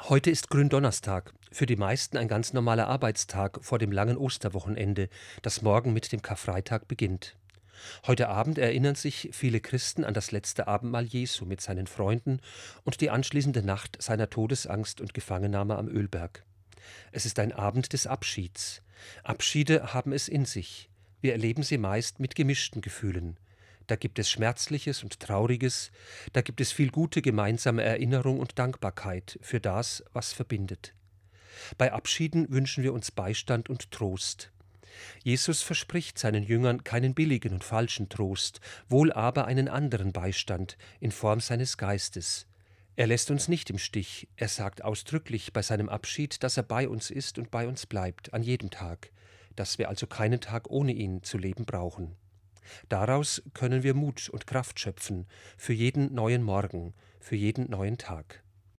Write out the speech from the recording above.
Heute ist Gründonnerstag, für die meisten ein ganz normaler Arbeitstag vor dem langen Osterwochenende, das morgen mit dem Karfreitag beginnt. Heute Abend erinnern sich viele Christen an das letzte Abendmahl Jesu mit seinen Freunden und die anschließende Nacht seiner Todesangst und Gefangennahme am Ölberg. Es ist ein Abend des Abschieds. Abschiede haben es in sich. Wir erleben sie meist mit gemischten Gefühlen. Da gibt es Schmerzliches und Trauriges, da gibt es viel gute gemeinsame Erinnerung und Dankbarkeit für das, was verbindet. Bei Abschieden wünschen wir uns Beistand und Trost. Jesus verspricht seinen Jüngern keinen billigen und falschen Trost, wohl aber einen anderen Beistand in Form seines Geistes. Er lässt uns nicht im Stich, er sagt ausdrücklich bei seinem Abschied, dass er bei uns ist und bei uns bleibt, an jedem Tag, dass wir also keinen Tag ohne ihn zu leben brauchen. Daraus können wir Mut und Kraft schöpfen für jeden neuen Morgen, für jeden neuen Tag.